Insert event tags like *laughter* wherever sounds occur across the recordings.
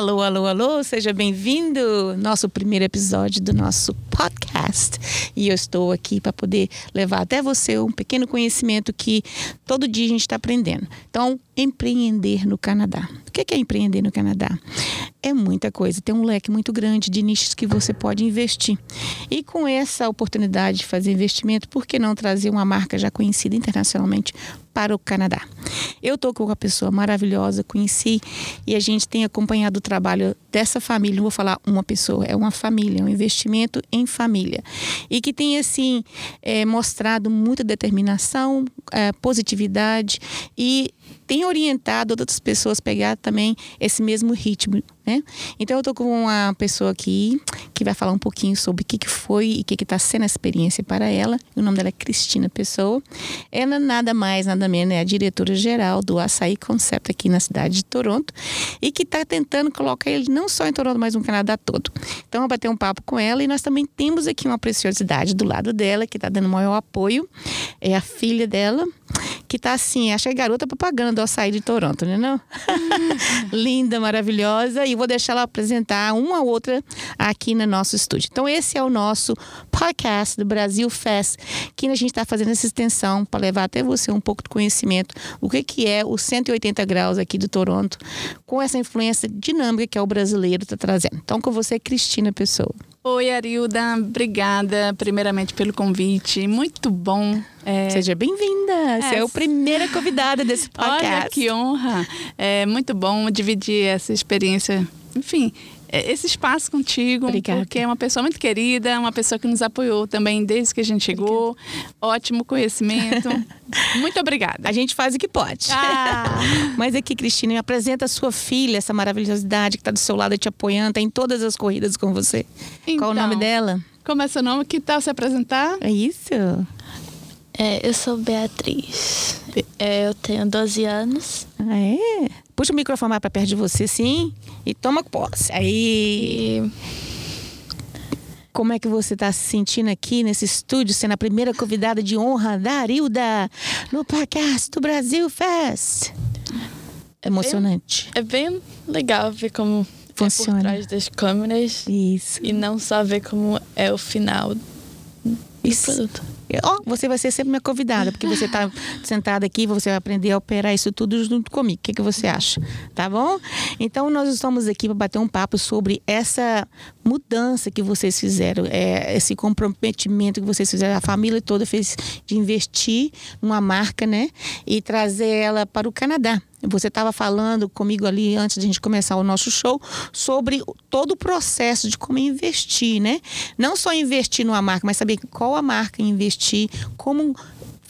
Alô, alô, alô, seja bem-vindo. Nosso primeiro episódio do nosso podcast. E eu estou aqui para poder levar até você um pequeno conhecimento que todo dia a gente está aprendendo. Então, empreender no Canadá. O que é empreender no Canadá? É muita coisa, tem um leque muito grande de nichos que você pode investir. E com essa oportunidade de fazer investimento, por que não trazer uma marca já conhecida internacionalmente para o Canadá? Eu estou com uma pessoa maravilhosa, conheci e a gente tem acompanhado o trabalho dessa família. Não vou falar uma pessoa, é uma família, é um investimento em família. E que tem, assim, é, mostrado muita determinação, é, positividade e tem orientado outras pessoas a pegar também esse mesmo ritmo, né? Então eu tô com uma pessoa aqui que vai falar um pouquinho sobre o que, que foi e o que está sendo a experiência para ela. O nome dela é Cristina Pessoa. Ela nada mais, nada menos é a diretora geral do Açaí Concept aqui na cidade de Toronto e que está tentando colocar ele não só em Toronto, mas no Canadá todo. Então eu bater um papo com ela e nós também temos aqui uma preciosidade do lado dela que está dando maior apoio. É a filha dela, que tá assim, acha que é garota propaganda do açaí de Toronto, né não? *laughs* Linda, maravilhosa. E vou deixar ela apresentar uma ou outra aqui no nosso estúdio. Então, esse é o nosso podcast do Brasil Fest, que a gente está fazendo essa extensão para levar até você um pouco de conhecimento o que, que é o 180 graus aqui de Toronto, com essa influência dinâmica que é o brasileiro está trazendo. Então, com você, Cristina Pessoa. Oi, Arilda. Obrigada, primeiramente, pelo convite. Muito bom. É... Seja bem-vinda. É... Você é a primeira convidada desse *laughs* podcast. Olha, que honra. É muito bom dividir essa experiência. Enfim, é, esse espaço contigo, Obrigada. porque é uma pessoa muito querida, uma pessoa que nos apoiou também desde que a gente chegou. Obrigada. Ótimo conhecimento. *laughs* muito obrigada. A gente faz o que pode. Ah. *laughs* Mas aqui, Cristina, me apresenta a sua filha, essa maravilhosidade que está do seu lado te apoiando, está em todas as corridas com você. Então, Qual o nome então, dela? Como é seu nome? Que tal se apresentar? É isso. É, eu sou Beatriz. É, eu tenho 12 anos. Ah, é? Puxa o microfone mais para perto de você, sim. E toma posse. Aí. E... Como é que você está se sentindo aqui nesse estúdio, sendo a primeira convidada de honra da Arilda no podcast do Brasil Fest? Emocionante. É, é bem legal ver como Funciona. é por trás das câmeras. Isso. E não só ver como é o final isso. produto. Oh, você vai ser sempre minha convidada, porque você está *laughs* sentada aqui, você vai aprender a operar isso tudo junto comigo. O que, que você acha? Tá bom? Então, nós estamos aqui para bater um papo sobre essa mudança que vocês fizeram, é, esse comprometimento que vocês fizeram, a família toda fez de investir numa marca, né? E trazer ela para o Canadá. Você estava falando comigo ali antes de a gente começar o nosso show sobre todo o processo de como investir, né? Não só investir numa marca, mas saber qual a marca investir, como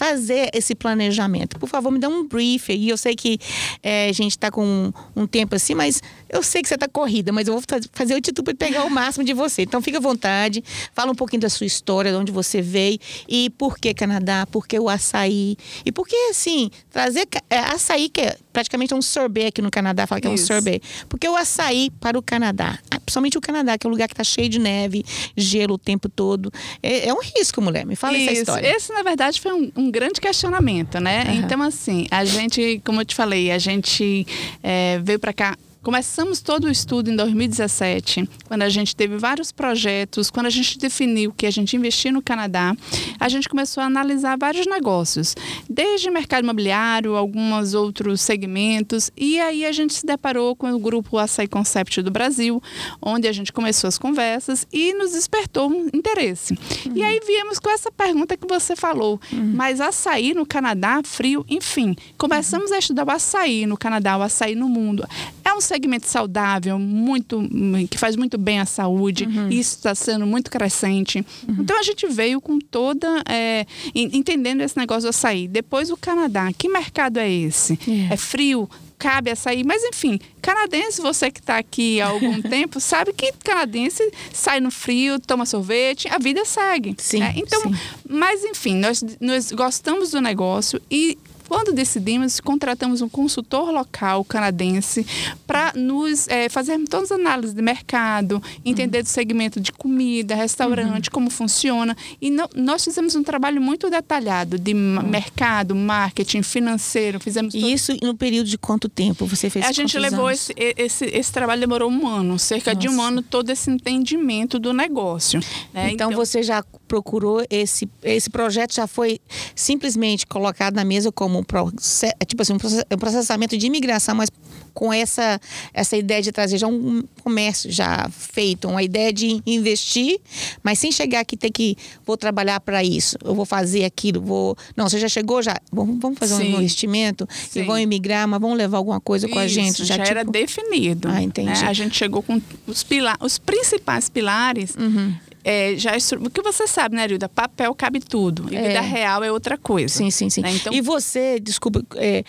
fazer esse planejamento. Por favor, me dá um brief aí. Eu sei que é, a gente está com um, um, tempo assim, mas eu sei que você está corrida, mas eu vou fazer o título para pegar o máximo de você. Então, fica à vontade, fala um pouquinho da sua história, de onde você veio e por que Canadá, por que o açaí e por que, assim, trazer é, açaí, que é praticamente um sorbet aqui no Canadá, fala que é um sorbet. Porque o açaí para o Canadá, principalmente o Canadá, que é um lugar que está cheio de neve, gelo o tempo todo, é, é um risco, mulher. Me fala Isso. essa história. Esse, na verdade, foi um, um grande questionamento, né? Uhum. Então, assim, a gente, como eu te falei, a gente é, veio para cá Começamos todo o estudo em 2017, quando a gente teve vários projetos, quando a gente definiu que a gente investia no Canadá, a gente começou a analisar vários negócios, desde mercado imobiliário, alguns outros segmentos, e aí a gente se deparou com o grupo Açaí Concept do Brasil, onde a gente começou as conversas e nos despertou um interesse. Uhum. E aí viemos com essa pergunta que você falou, uhum. mas açaí no Canadá, frio, enfim, começamos uhum. a estudar o açaí no Canadá, o açaí no mundo. É um segmento saudável, muito que faz muito bem à saúde. Uhum. Isso está sendo muito crescente. Uhum. Então a gente veio com toda é, entendendo esse negócio do açaí. Depois o Canadá, que mercado é esse? Yeah. É frio? cabe açaí, mas enfim, canadense, você que está aqui há algum *laughs* tempo, sabe que canadense sai no frio, toma sorvete, a vida segue. Sim. Né? Então, sim. mas enfim, nós, nós gostamos do negócio e Quando decidimos, contratamos um consultor local canadense para nos é, fazer todas as análises de mercado, entender uhum. do segmento de comida, restaurante, uhum. como funciona. E no, nós fizemos um trabalho muito detalhado de uhum. mercado, marketing, financeiro. Fizemos e isso no período de quanto tempo você fez? A gente levou esse, esse, esse trabalho demorou um ano, cerca Nossa. de um ano todo esse entendimento do negócio. Né? Então, então você já procurou esse esse projeto já foi simplesmente colocado na mesa como um, process, tipo assim, um processamento de imigração, mas com essa, essa ideia de trazer já um comércio já feito, uma ideia de investir, mas sem chegar aqui ter que vou trabalhar para isso, eu vou fazer aquilo, vou. Não, você já chegou, já. Vamos fazer Sim. um investimento Sim. e vão emigrar, mas vão levar alguma coisa com a gente. Já, já tipo... era definido. Ah, entendi. Né? A gente chegou com os, pilar, os principais pilares uhum é, já porque você sabe, né, Arilda? Papel cabe tudo. E é. vida real é outra coisa. Sim, sim, sim. Né? Então... E você, desculpa, é,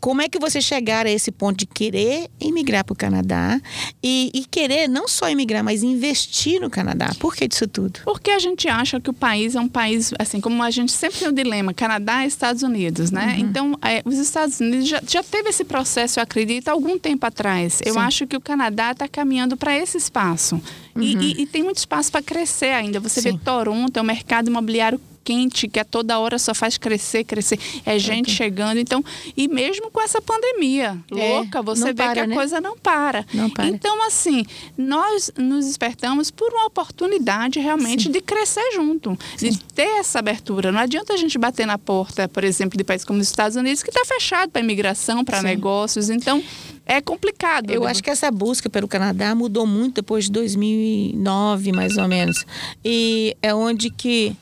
como é que você chegar a esse ponto de querer emigrar para o Canadá e, e, querer não só emigrar, mas investir no Canadá? Por que disso tudo? Porque a gente acha que o país é um país, assim, como a gente sempre tem o dilema, Canadá e Estados Unidos, né? Uhum. Então, é, os Estados Unidos já, já teve esse processo, eu acredito, algum tempo atrás. Eu sim. acho que o Canadá está caminhando para esse espaço. Uhum. E, e, e tem muito espaço para crescer ainda. Você Sim. vê Toronto, é um mercado imobiliário quente que a toda hora só faz crescer, crescer. É gente okay. chegando. Então, e mesmo com essa pandemia é, louca, você vê para, que a né? coisa não para. não para. Então, assim, nós nos despertamos por uma oportunidade realmente Sim. de crescer junto, Sim. de ter essa abertura. Não adianta a gente bater na porta, por exemplo, de países como os Estados Unidos, que está fechado para imigração, para negócios. Então, é complicado. Eu acho que essa busca pelo Canadá mudou muito depois de 2009, mais ou menos. E é onde que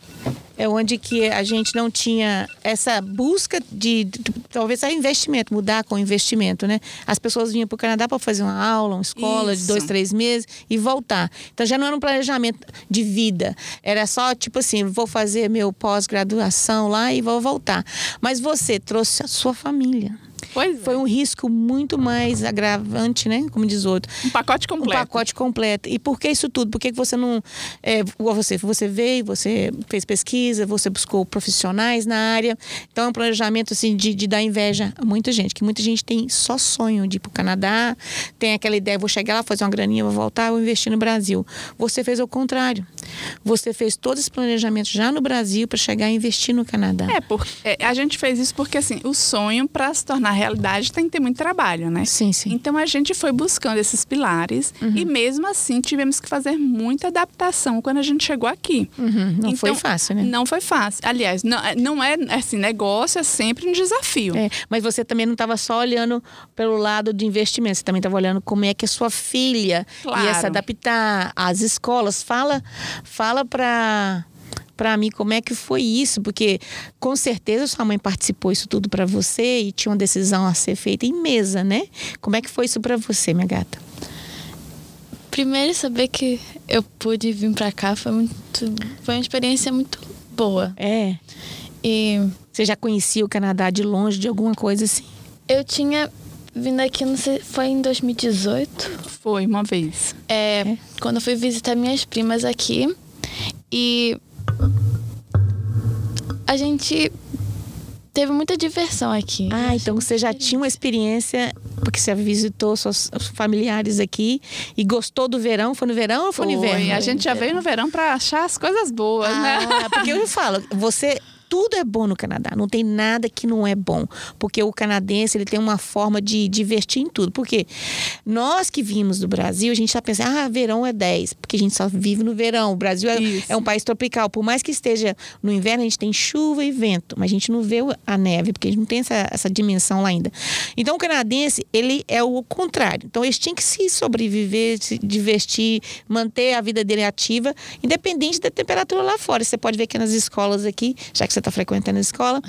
é onde que a gente não tinha essa busca de, de, de talvez a investimento, mudar com investimento, né? As pessoas vinham para o Canadá para fazer uma aula, uma escola Isso. de dois, três meses e voltar. Então já não era um planejamento de vida, era só tipo assim, vou fazer meu pós-graduação lá e vou voltar. Mas você trouxe a sua família. Pois foi é. um risco muito mais agravante, né? Como diz outro. Um pacote completo. Um pacote completo. E por que isso tudo? Por que você não. É, você, você veio, você fez pesquisa, você buscou profissionais na área. Então é um planejamento assim, de, de dar inveja a muita gente. Que muita gente tem só sonho de ir para o Canadá, tem aquela ideia, vou chegar lá, fazer uma graninha, vou voltar, vou investir no Brasil. Você fez o contrário. Você fez todo esse planejamento já no Brasil para chegar a investir no Canadá. É, porque é, a gente fez isso porque assim, o sonho para se tornar realidade tem que ter muito trabalho, né? Sim, sim. Então a gente foi buscando esses pilares uhum. e mesmo assim tivemos que fazer muita adaptação quando a gente chegou aqui. Uhum. Não então, foi fácil, né? Não foi fácil. Aliás, não, não é assim, negócio é sempre um desafio. É, mas você também não estava só olhando pelo lado de investimento, você também estava olhando como é que a sua filha claro. ia se adaptar às escolas. Fala, fala para para mim como é que foi isso, porque com certeza sua mãe participou isso tudo para você e tinha uma decisão a ser feita em mesa, né? Como é que foi isso para você, minha gata? Primeiro saber que eu pude vir para cá foi muito foi uma experiência muito boa. É. E você já conhecia o Canadá de longe de alguma coisa assim? Eu tinha vindo aqui, não sei, foi em 2018? Foi uma vez. É, é. quando eu fui visitar minhas primas aqui. E a gente teve muita diversão aqui. Ah, então você já tinha uma experiência, porque você visitou seus familiares aqui e gostou do verão? Foi no verão ou foi, foi no inverno? A gente já veio no verão para achar as coisas boas, né? ah, né? Porque eu falo, você tudo é bom no Canadá, não tem nada que não é bom, porque o canadense ele tem uma forma de divertir em tudo. Porque nós que vimos do Brasil, a gente está pensando, ah, verão é 10, porque a gente só vive no verão. O Brasil é, é, um país tropical, por mais que esteja no inverno, a gente tem chuva e vento, mas a gente não vê a neve, porque a gente não tem essa, essa dimensão lá ainda. Então o canadense, ele é o contrário. Então eles tinham que se sobreviver, se divertir, manter a vida dele ativa, independente da temperatura lá fora. Você pode ver que nas escolas aqui, já que você está frequentando a escola,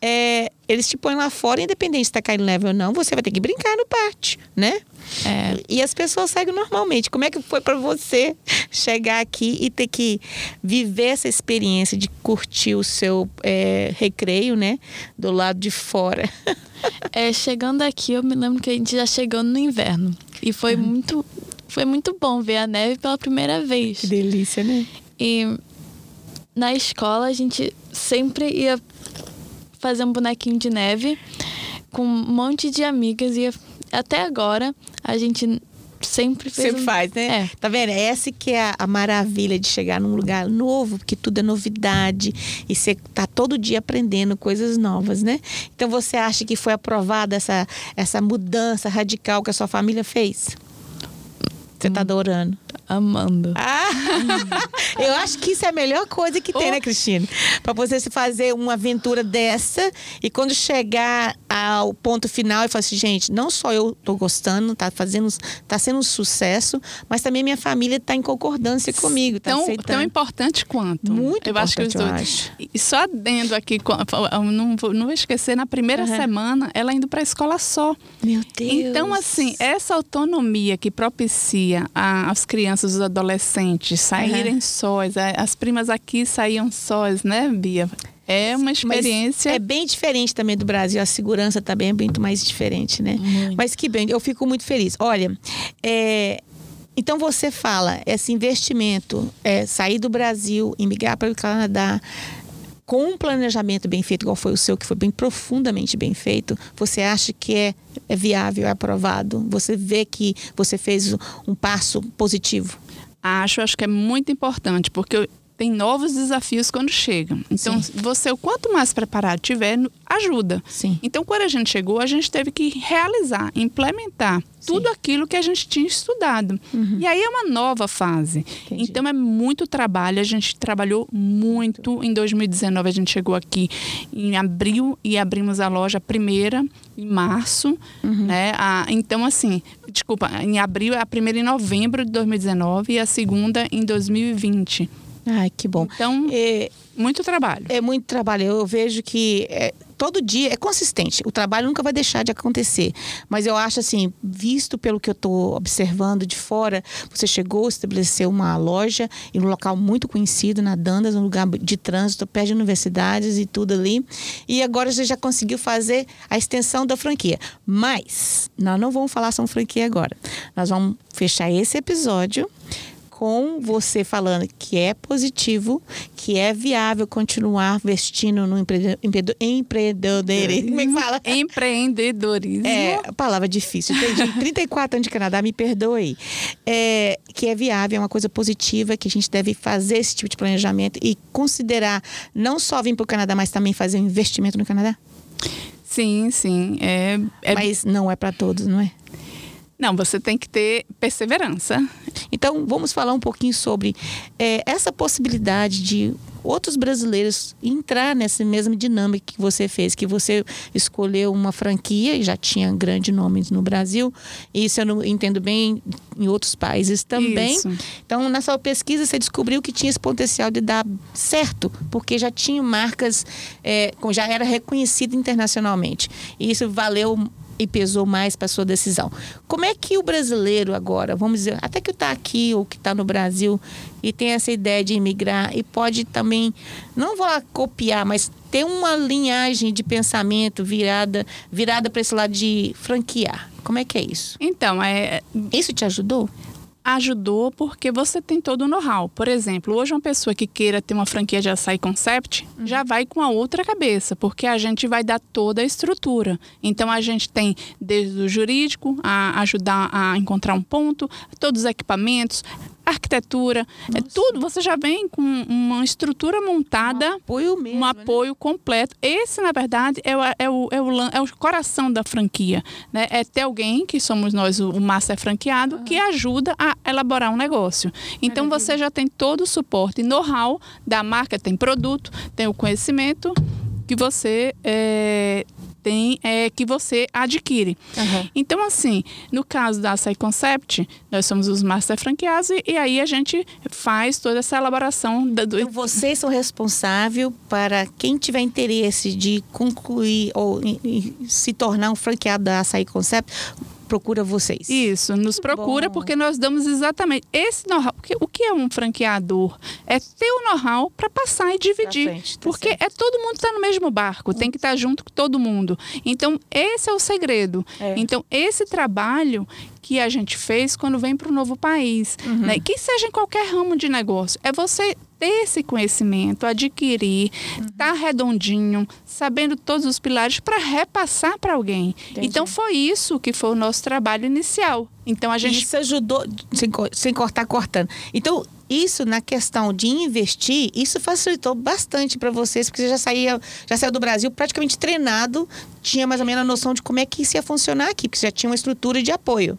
é, eles te põem lá fora, independente se está caindo leve ou não, você vai ter que brincar no pátio, né? É, e as pessoas seguem normalmente. Como é que foi para você chegar aqui e ter que viver essa experiência de curtir o seu é, recreio, né? Do lado de fora. *laughs* É, chegando aqui, eu me lembro que a gente já chegou no inverno. E foi uhum. muito foi muito bom ver a neve pela primeira vez. Que delícia, né? E na escola a gente sempre ia fazer um bonequinho de neve com um monte de amigas e até agora a gente sempre fez. Sempre um... faz, né? É. Tá vendo? Essa que é a, maravilha de chegar num lugar novo, porque tudo é novidade e você tá todo dia aprendendo coisas novas, né? Então você acha que foi aprovada essa, essa mudança radical que a sua família fez? Você tá adorando. Amando. Ah, *laughs* eu acho que isso é a melhor coisa que tem, né, Cristina? Para você se fazer uma aventura dessa e quando chegar ao ponto final e falar assim, gente, não só eu tô gostando, tá fazendo, tá sendo um sucesso, mas também minha família tá em concordância comigo, tá tão, aceitando. tão importante quanto. Muito eu importante, acho que eu eu acho. E só dentro aqui, não vou, não vou esquecer, na primeira Uhum. semana, ela indo para a escola só. Meu Deus. Então, assim, essa autonomia que propicia a- as crianças, os adolescentes saírem sós, a- as primas aqui saíam sós, né, Bia? É uma Mas experiência. é bem diferente também do Brasil. A segurança também é muito mais diferente, né? Muito. Mas que bem, eu fico muito feliz. Olha, é, então você fala, esse investimento, é, sair do Brasil, emigrar para o Canadá, com um planejamento bem feito, igual foi o seu, que foi bem profundamente bem feito, você acha que é, é viável, é aprovado? Você vê que você fez um passo positivo? Acho, acho que é muito importante, porque tem novos desafios quando chegam. Então, Sim. você, o quanto mais preparado tiver, ajuda. Sim. Então, quando a gente chegou, a gente teve que realizar, implementar tudo aquilo que a gente tinha estudado. E aí é uma nova fase. Uhum. Entendi. Então, é muito trabalho. A gente trabalhou muito. Em 2019, a gente chegou aqui em abril e abrimos a loja primeira em março. Uhum. Né? A- então, assim, desculpa, em abril, a primeira em novembro de 2019 e a segunda em 2020. Ai, que bom. Então, É, muito trabalho. É muito trabalho. Eu vejo que é, todo dia é consistente. O trabalho nunca vai deixar de acontecer. Mas eu acho assim, visto pelo que eu estou observando de fora, você chegou, estabeleceu uma loja em um local muito conhecido, na Dandas, um lugar de trânsito, perto de universidades e tudo ali. E agora você já conseguiu fazer a extensão da franquia. Mas nós não vamos falar sobre franquia agora. Nós vamos fechar esse episódio com você falando que é positivo, que é viável continuar investindo no empre- empre- empreendedorismo. Como é que fala? Empreendedorismo. É, palavra difícil. Entendi. 34 *laughs* anos de Canadá, me perdoe. É, que é viável, é uma coisa positiva, que a gente deve fazer esse tipo de planejamento e considerar não só vir para o Canadá, mas também fazer um investimento no Canadá. Sim, sim. É, é- Mas não é para todos, não é? Não, você tem que ter perseverança. Então, vamos falar um pouquinho sobre é, essa possibilidade de outros brasileiros entrar nessa mesma dinâmica que você fez, que você escolheu uma franquia e já tinha grandes nomes no Brasil, e isso eu não entendo bem em outros países também. Isso. Então, na sua pesquisa, você descobriu que tinha esse potencial de dar certo, porque já tinha marcas, é, já era reconhecido internacionalmente. E isso valeu e pesou mais para sua decisão. Como é que o brasileiro agora, vamos dizer, até que está aqui ou que está no Brasil e tem essa ideia de imigrar e pode também, não vou lá copiar, mas ter uma linhagem de pensamento virada, virada para esse lado de franquear. Como é que é isso? Então, é, Isso te ajudou? Ajudou porque você tem todo o know-how. Por exemplo, hoje uma pessoa que queira ter uma franquia de açaí concept já vai com a outra cabeça, porque a gente vai dar toda a estrutura. Então a gente tem desde o jurídico a ajudar a encontrar um ponto, todos os equipamentos, arquitetura, é tudo. Você já vem com uma estrutura montada. Apoio mesmo. um né? apoio completo. Esse, na verdade, é o, é o, é o, é o coração da franquia. Né? É ter alguém, que somos nós, o, o master franqueado, que ajuda a elaborar um negócio. Então, você já tem todo o suporte e know-how da marca, tem produto, tem o conhecimento que você é, tem, é, que você adquire. Aham. Então, assim, no caso da Açaí Concept, nós somos os master franqueados e, e aí a gente faz toda essa elaboração da, do, Então, vocês são responsáveis para quem tiver interesse de concluir ou em- em se tornar um franqueado da Açaí Concept, procura vocês. Isso, nos procura bom. porque nós damos exatamente esse know-how. Porque o que é um franqueador? É ter o know-how para passar e dividir. frente, tá porque certo. é todo mundo está no mesmo barco, tem que estar junto com todo mundo. Então, esse é o segredo. É. Então, esse trabalho que a gente fez quando vem para o novo país, Uhum. né? que seja em qualquer ramo de negócio, é você ter esse conhecimento, adquirir, Uhum. tá redondinho, sabendo todos os pilares para repassar para alguém. Entendi. Então foi isso que foi o nosso trabalho inicial. Então a gente Isso ajudou, sem, sem cortar, cortando. Então, isso na questão de investir, isso facilitou bastante para vocês, porque você já saía, já saiu do Brasil praticamente treinado, tinha mais ou menos a noção de como é que isso ia funcionar aqui, porque você já tinha uma estrutura de apoio.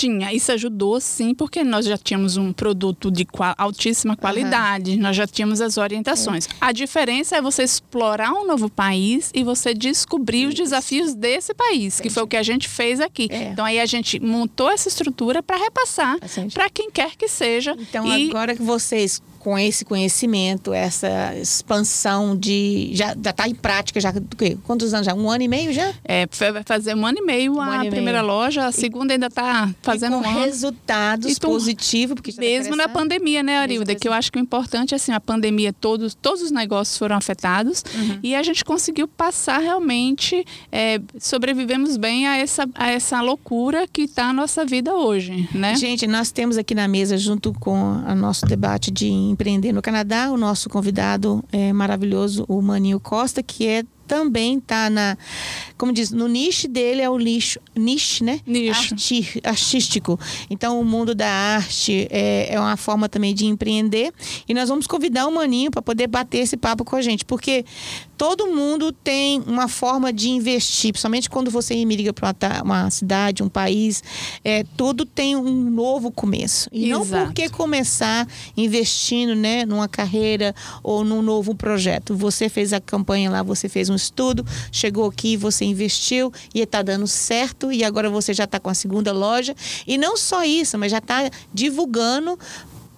Tinha, isso ajudou sim, porque nós já tínhamos um produto de qua- altíssima qualidade, nós já tínhamos as orientações. A diferença é você explorar um novo país e você descobrir os desafios desse país, que foi o que a gente fez aqui. É. Então aí a gente montou essa estrutura para repassar para quem quer que seja. Então, e agora que vocês, com esse conhecimento, essa expansão de. Já, já tá em prática, já. do quê? Quantos anos já? Um ano e meio já? é, vai fazer um ano e meio Um a e primeira meio. loja, a segunda ainda está fazendo e um com ano. resultados E positivos, porque tá Mesmo na crescendo. pandemia, né, Arilda? Que eu acho que o importante é assim, a pandemia, todos, todos os negócios foram afetados Uhum. e a gente conseguiu passar realmente, é, sobrevivemos bem a essa, a essa loucura que está a nossa vida hoje, né? Gente, nós temos aqui na mesa, junto com o nosso debate de empreender no Canadá, o nosso convidado é, maravilhoso, o Maninho Costa, que é também tá na, como diz, no nicho dele é o lixo, niche, né? Nicho. Arti- artístico. Então, o mundo da arte é, é uma forma também de empreender. E nós vamos convidar o Maninho para poder bater esse papo com a gente, porque todo mundo tem uma forma de investir, principalmente quando você imigra para uma, uma cidade, um país, é, tudo tem um novo começo. E não Exato. porque começar investindo né, numa carreira ou num novo projeto. Você fez a campanha lá, você fez um estudo, chegou aqui, você investiu e está dando certo e agora você já está com a segunda loja. E não só isso, mas já está divulgando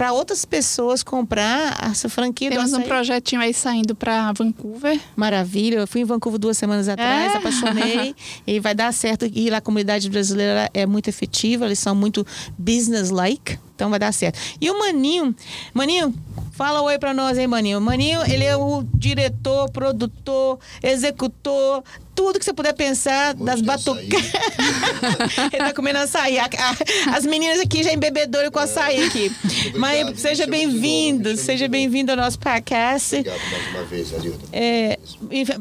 para outras pessoas comprar essa franquia Temos um projetinho aí saindo para Vancouver. Maravilha. Eu fui em Vancouver duas semanas atrás, É. apaixonei. *laughs* e vai dar certo. E lá a comunidade brasileira é muito efetiva, eles são muito business-like. Então vai dar certo. E o Maninho, Maninho, fala oi pra nós aí, Maninho. Maninho, ele é o diretor, produtor, executor, tudo que você puder pensar das batucadas. *laughs* ele tá comendo açaí. A- a- As meninas aqui já embebedoram com açaí aqui. Obrigado, Mas seja bem-vindo, seja bem-vindo ao nosso podcast. Obrigado mais uma vez, Arilton. É,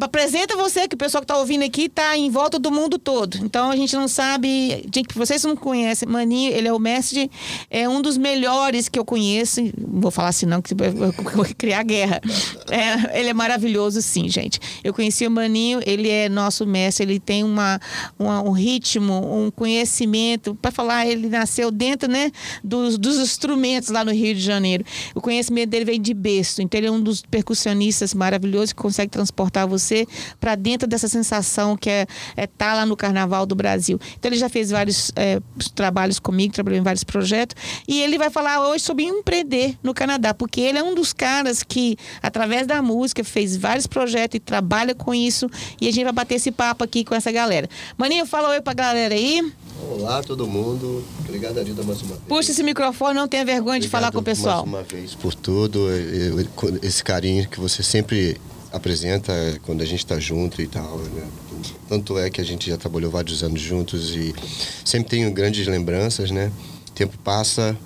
apresenta você, que o pessoal que está ouvindo aqui está em volta do mundo todo. Então a gente não sabe. Gente, vocês não conhecem, Maninho, ele é o mestre, é um dos melhores que eu conheço. Não vou falar assim, não, que vou criar guerra. *laughs* É, ele é maravilhoso, sim, gente. Eu conheci o Maninho, ele é nosso mestre, ele tem uma, uma- um ritmo, um conhecimento. Para falar, ele nasceu dentro né, dos, dos instrumentos lá no Rio de Janeiro. O conhecimento dele vem de berço. Então, ele é um dos percussionistas maravilhosos que consegue transportar você para dentro dessa sensação que é estar é tá lá no Carnaval do Brasil. Então, ele já fez vários é, trabalhos comigo, trabalhou em vários projetos. E ele vai falar hoje sobre empreender no Canadá, porque ele é um dos caras que, através da música, fez vários projetos e trabalha com isso. E a gente vai bater esse papo aqui com essa galera. Maninho, fala oi pra galera aí. Olá, todo mundo. Obrigado, Arilton, mais uma vez. Puxa esse microfone, não tenha vergonha de falar com o pessoal. Mais uma vez por tudo, esse carinho que você sempre apresenta quando a gente está junto e tal. Né? Tanto é que a gente já trabalhou vários anos juntos e sempre tenho grandes lembranças, né? O tempo passa,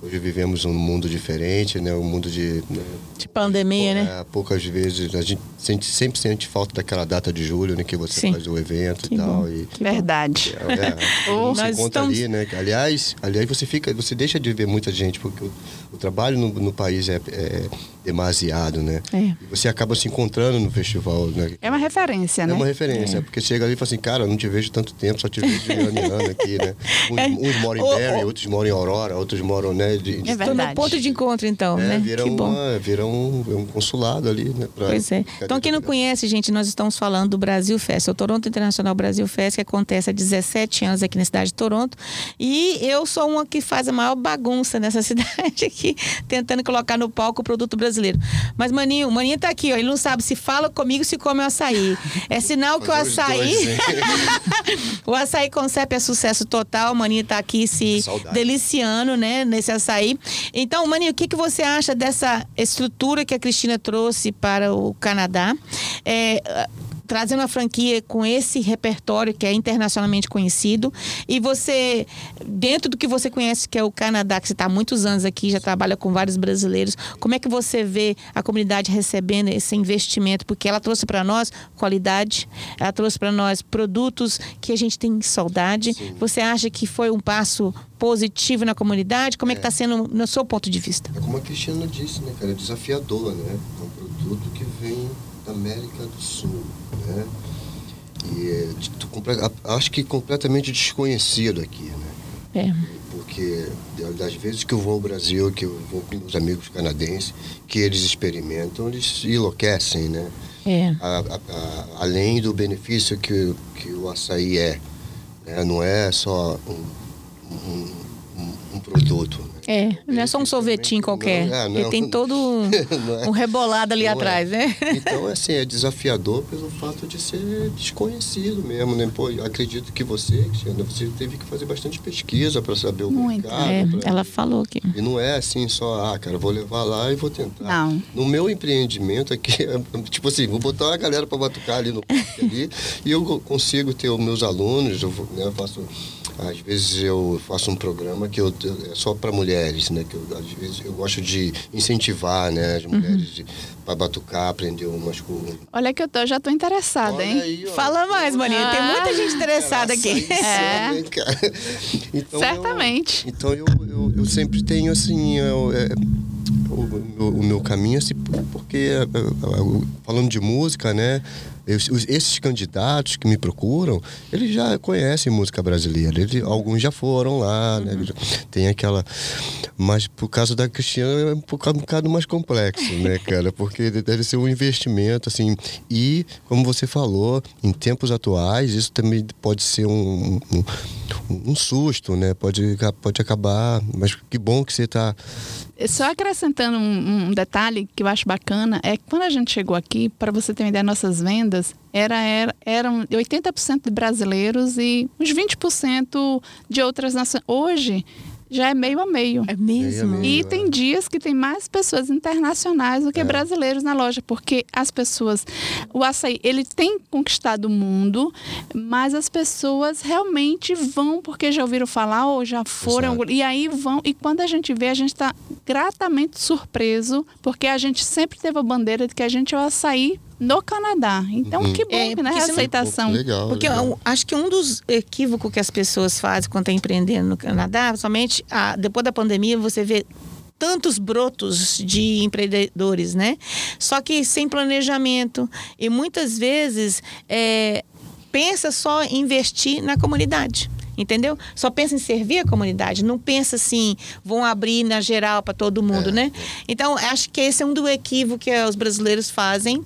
hoje vivemos um mundo diferente, né? Um mundo de... né? De pandemia, né? É, poucas vezes a gente sente, sempre sente falta daquela data de julho, né? Que você Sim. faz o evento Que e tal. bom. E, Verdade. é, Oh, *laughs* você nós conta estamos- ali, né? Aliás, aliás, você fica, você deixa de ver muita gente porque o, o trabalho no, no país é, é demasiado, né? É. E você acaba se encontrando no festival, né? É uma referência, É né? uma referência, porque chega ali e fala assim, cara, eu não te vejo tanto tempo, só te vejo de ano em ano aqui, né? *laughs* Uns, É. uns moram em ô. outros moram em Aurora, outros moram, né? De, de- É Estou no verdade. ponto de encontro, então, é, né? vira, que bom. uma, vira um, um consulado ali, né? pra- Pois é. Então, quem não conhece, gente, nós estamos falando do Brasil Fest, é o Toronto Internacional Brasil Fest, que acontece há 17 anos aqui na cidade de Toronto. E eu sou uma que faz a maior bagunça nessa *laughs* cidade aqui, tentando colocar no palco o produto brasileiro. Mas, Maninho, o Maninho tá aqui, ó, ele não sabe se fala comigo, se come o açaí. É sinal que o açaí. dois, *laughs* o açaí Concept é sucesso total. O Maninho tá aqui se Saudade. deliciando, né, nesse açaí. Então, Maninho, o que, que você acha dessa estrutura que a Cristina trouxe para o Canadá? É, trazendo uma franquia com esse repertório que é internacionalmente conhecido. E você dentro do que você conhece que é o Canadá que você está há muitos anos aqui já trabalha com vários brasileiros como é que você vê a comunidade recebendo esse investimento? Porque ela trouxe para nós qualidade ela trouxe para nós produtos que a gente tem saudade. Sim. você acha que foi um passo positivo na comunidade? Como é, é. que está sendo no seu ponto de vista? É como a Cristiana disse né cara? É desafiador né? É um produto que vem América do Sul né e é, acho que completamente desconhecido aqui, né? É. Porque das vezes que eu vou ao Brasil, que eu vou com meus amigos canadenses, que eles experimentam, eles enlouquecem, né? É. A, a, a, além do benefício que, que o açaí é, né? não é só um, um, um, um produto, é, não é só um sorvetinho qualquer. Não, é, não, Ele tem todo um, *laughs* é, um rebolado ali é. atrás, é. né? Então, *laughs* assim, é desafiador pelo fato de ser desconhecido mesmo, né? Pô, acredito que você, Cristiana, você teve que fazer bastante pesquisa para saber o Muito. mercado. É, pra... ela falou que... E não é assim só, ah, cara, vou levar lá e vou tentar. Não. No meu empreendimento aqui, *laughs* tipo assim, vou botar uma galera para batucar ali no ali e eu consigo ter os meus alunos, eu né, faço às vezes eu faço um programa que eu, é só para mulheres, né? Que eu, às vezes eu gosto de incentivar, né? As mulheres uhum. para batucar, aprender umas coisas. Olha que eu tô, já tô interessada, Olha hein? Aí, Fala mais, Maninha. Ah. Tem muita gente interessada aqui. É. Né, *laughs* então, Certamente. Eu, então eu, eu, eu, sempre tenho assim. Eu, é, o, o, o, meu caminho, assim, porque é, é, falando de música, né? esses candidatos que me procuram, eles já conhecem música brasileira. Eles, alguns já foram lá, né? uhum. Tem aquela. Mas por causa da Cristiana é um bocado, um bocado mais complexo, né, *laughs* cara? Porque deve ser um investimento, assim. E, como você falou, em tempos atuais, isso também pode ser um, um, um susto, né? Pode, pode acabar. Mas que bom que você está só acrescentando um, um, detalhe que eu acho bacana, é que quando a gente chegou aqui, para você ter uma ideia, nossas vendas era, era, eram 80% de brasileiros e uns 20% de outras nações. Hoje, já é meio a meio. É mesmo? Meio meio, e tem é. dias que tem mais pessoas internacionais do que é. brasileiros na loja, porque as pessoas, o açaí, ele tem conquistado o mundo, mas as pessoas realmente vão porque já ouviram falar ou já foram, Exato. e aí vão, e quando a gente vê, a gente está gratamente surpreso, porque a gente sempre teve a bandeira de que a gente é o açaí no Canadá. Então, uhum. que bom, é, né? A aceitação. Legal, porque legal. Eu, acho que um dos equívocos que as pessoas fazem quando estão empreendendo no Canadá, somente a, depois da pandemia, você vê tantos brotos de empreendedores, né? Só que sem planejamento e muitas vezes é, pensa só em investir na comunidade entendeu? Só pensa em servir a comunidade, não pensa assim, vão abrir na geral para todo mundo, é. né? Então, acho que esse é um do equívoco que os brasileiros fazem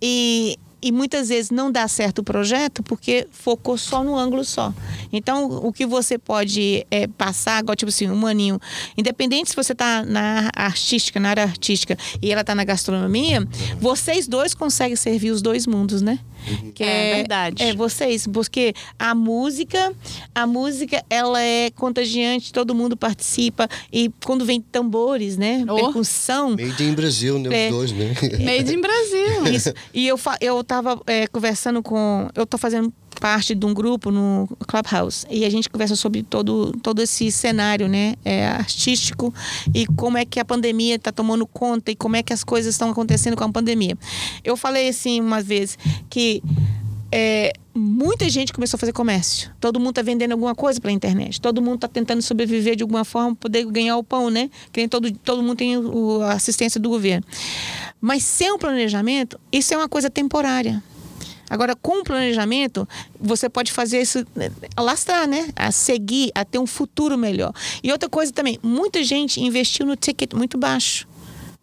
e e muitas vezes não dá certo o projeto porque focou só no ângulo só. Então, o que você pode é, passar, igual tipo assim, um maninho, independente se você está na artística, na área artística e ela está na gastronomia, vocês dois conseguem servir os dois mundos, né? Uhum. Que é, é, verdade. É vocês, porque a música, a música ela é contagiante, todo mundo participa e quando vem tambores, né, oh. percussão. Made in Brasil, né, é, os dois, né? Made in Brasil. Isso. E eu eu tava é, conversando com, eu tô fazendo parte de um grupo no Clubhouse e a gente conversa sobre todo, todo esse cenário né, é, artístico e como é que a pandemia está tomando conta e como é que as coisas estão acontecendo com a pandemia. Eu falei assim uma vez que é, muita gente começou a fazer comércio. Todo mundo está vendendo alguma coisa pela internet. Todo mundo está tentando sobreviver de alguma forma, poder ganhar o pão, né? Que todo, todo mundo tem a assistência do governo. Mas sem o planejamento, isso é uma coisa temporária. Agora, com o planejamento, você pode fazer isso, alastrar, né? A seguir, a ter um futuro melhor. E outra coisa também, muita gente investiu no ticket muito baixo.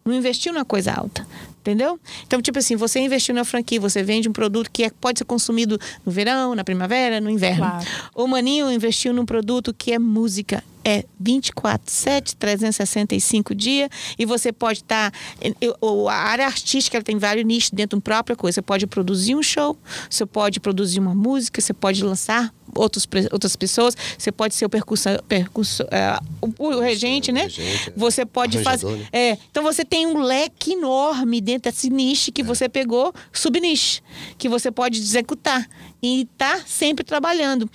Não investiu na coisa alta. Entendeu? Então, tipo assim, você investiu na franquia, você vende um produto que é, pode ser consumido no verão, na primavera, no inverno. Claro. O Maninho investiu num produto que é música é 24, 7, 365 dias. E você pode estar. Tá, a área artística ela tem vários nichos dentro da própria coisa. Você pode produzir um show, você pode produzir uma música, você pode lançar outros, outras pessoas, você pode ser o percussor, percussor é, o, o, regente, né? Regente, é. você pode fazer. Né? É, então você tem um leque enorme dentro desse nicho que é. você pegou, subniche, que você pode executar e tá sempre trabalhando.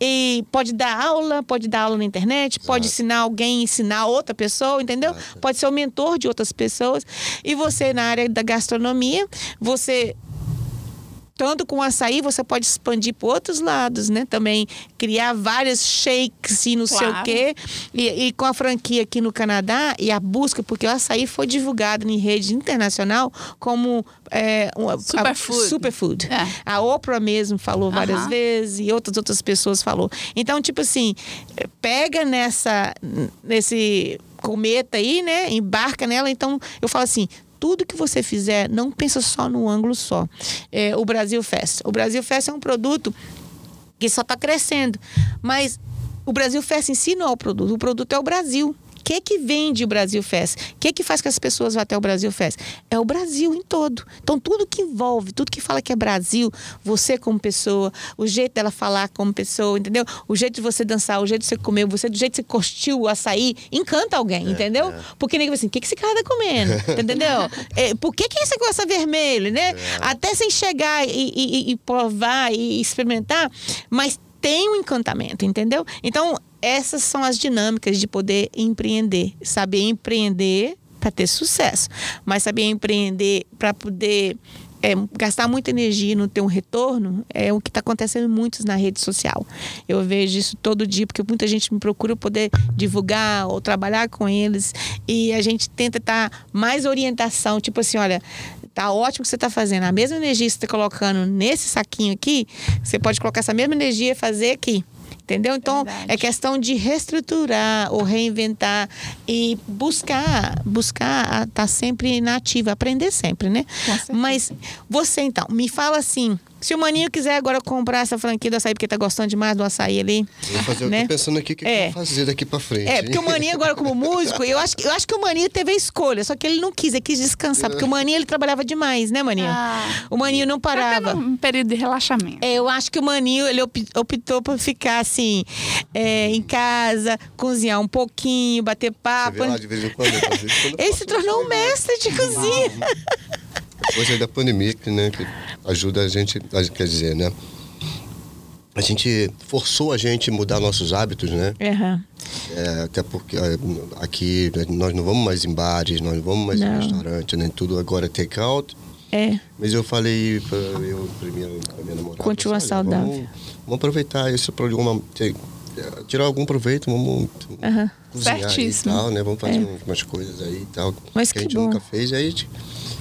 E pode dar aula, pode dar aula na internet, Exato. pode ensinar alguém, ensinar outra pessoa, entendeu? Exato. Pode ser o mentor de outras pessoas. E você, na área da gastronomia, você tanto com açaí, você pode expandir para outros lados, né? Também criar vários shakes e não claro. sei o quê. E, e, com a franquia aqui no Canadá e a busca, porque o açaí foi divulgado em rede internacional como é, um, superfood. A, superfood. É. A Oprah mesmo falou várias vezes e outras outras pessoas falou. Então, tipo assim, pega nessa nesse cometa aí, né? Embarca nela. Então, eu falo assim, tudo que você fizer, não pensa só no ângulo só. É, o Brasil Fest. O Brasil Fest é um produto que só está crescendo. Mas o Brasil Fest em si não é o produto. O produto é o Brasil que que vende o Brasil Fest? O que que faz que as pessoas vão até o Brasil Fest? É o Brasil em todo. Então, tudo que envolve, tudo que fala que é Brasil, você como pessoa, o jeito dela falar como pessoa, entendeu? O jeito de você dançar, o jeito de você comer, você, do jeito que você curtiu o açaí, encanta alguém, é, entendeu? É. Porque ninguém vai assim, o que, que esse cara tá comendo? *laughs* entendeu? É, por que, que esse gosta vermelho, né? É. Até sem chegar e, e, e provar e experimentar, mas tem um encantamento, entendeu? Então, essas são as dinâmicas de poder empreender. Saber empreender para ter sucesso, mas saber empreender para poder é, gastar muita energia e não ter um retorno é o que está acontecendo muito na rede social. Eu vejo isso todo dia, porque muita gente me procura poder divulgar ou trabalhar com eles e a gente tenta estar tá mais orientação, tipo assim, olha, tá ótimo que você está fazendo, a mesma energia que você está colocando nesse saquinho aqui, você pode colocar essa mesma energia e fazer aqui. Entendeu? Então, Verdade. é questão de reestruturar ou reinventar e buscar, buscar estar tá sempre nativa, aprender sempre, né? Mas você, então, me fala assim, se o maninho quiser agora comprar essa franquia do açaí, porque tá gostando demais do açaí ali. vou fazer, né? eu tô pensando aqui o que, é. que eu vou fazer daqui pra frente. É, porque o maninho agora como músico, eu acho, eu acho que o maninho teve a escolha, só que ele não quis, ele quis descansar, porque o maninho ele trabalhava demais, né, maninho? Ah, o maninho não parava. um período de relaxamento. É, eu acho que o maninho, ele optou por ficar assim, é, em casa, cozinhar um pouquinho, bater papo. Você vê lá, de vez em quando, ele se tornou um mestre de cozinha. Depois aí da pandemia, né, que ajuda a gente, quer dizer, né? A gente forçou a gente mudar nossos hábitos, né? Uhum. É, até porque é, aqui né, nós não vamos mais em bares, nós não vamos mais não. em restaurante, né? Tudo agora é take out. É. Mas eu falei para eu, pra minha, pra minha namorada. Continua assim, saudável. Vamos, vamos, aproveitar esse programa, tirar algum proveito, vamos uhum. cozinhar e tal, né? Vamos fazer é. umas coisas aí e tal. Mas que, que a gente bom. nunca fez. Aí a gente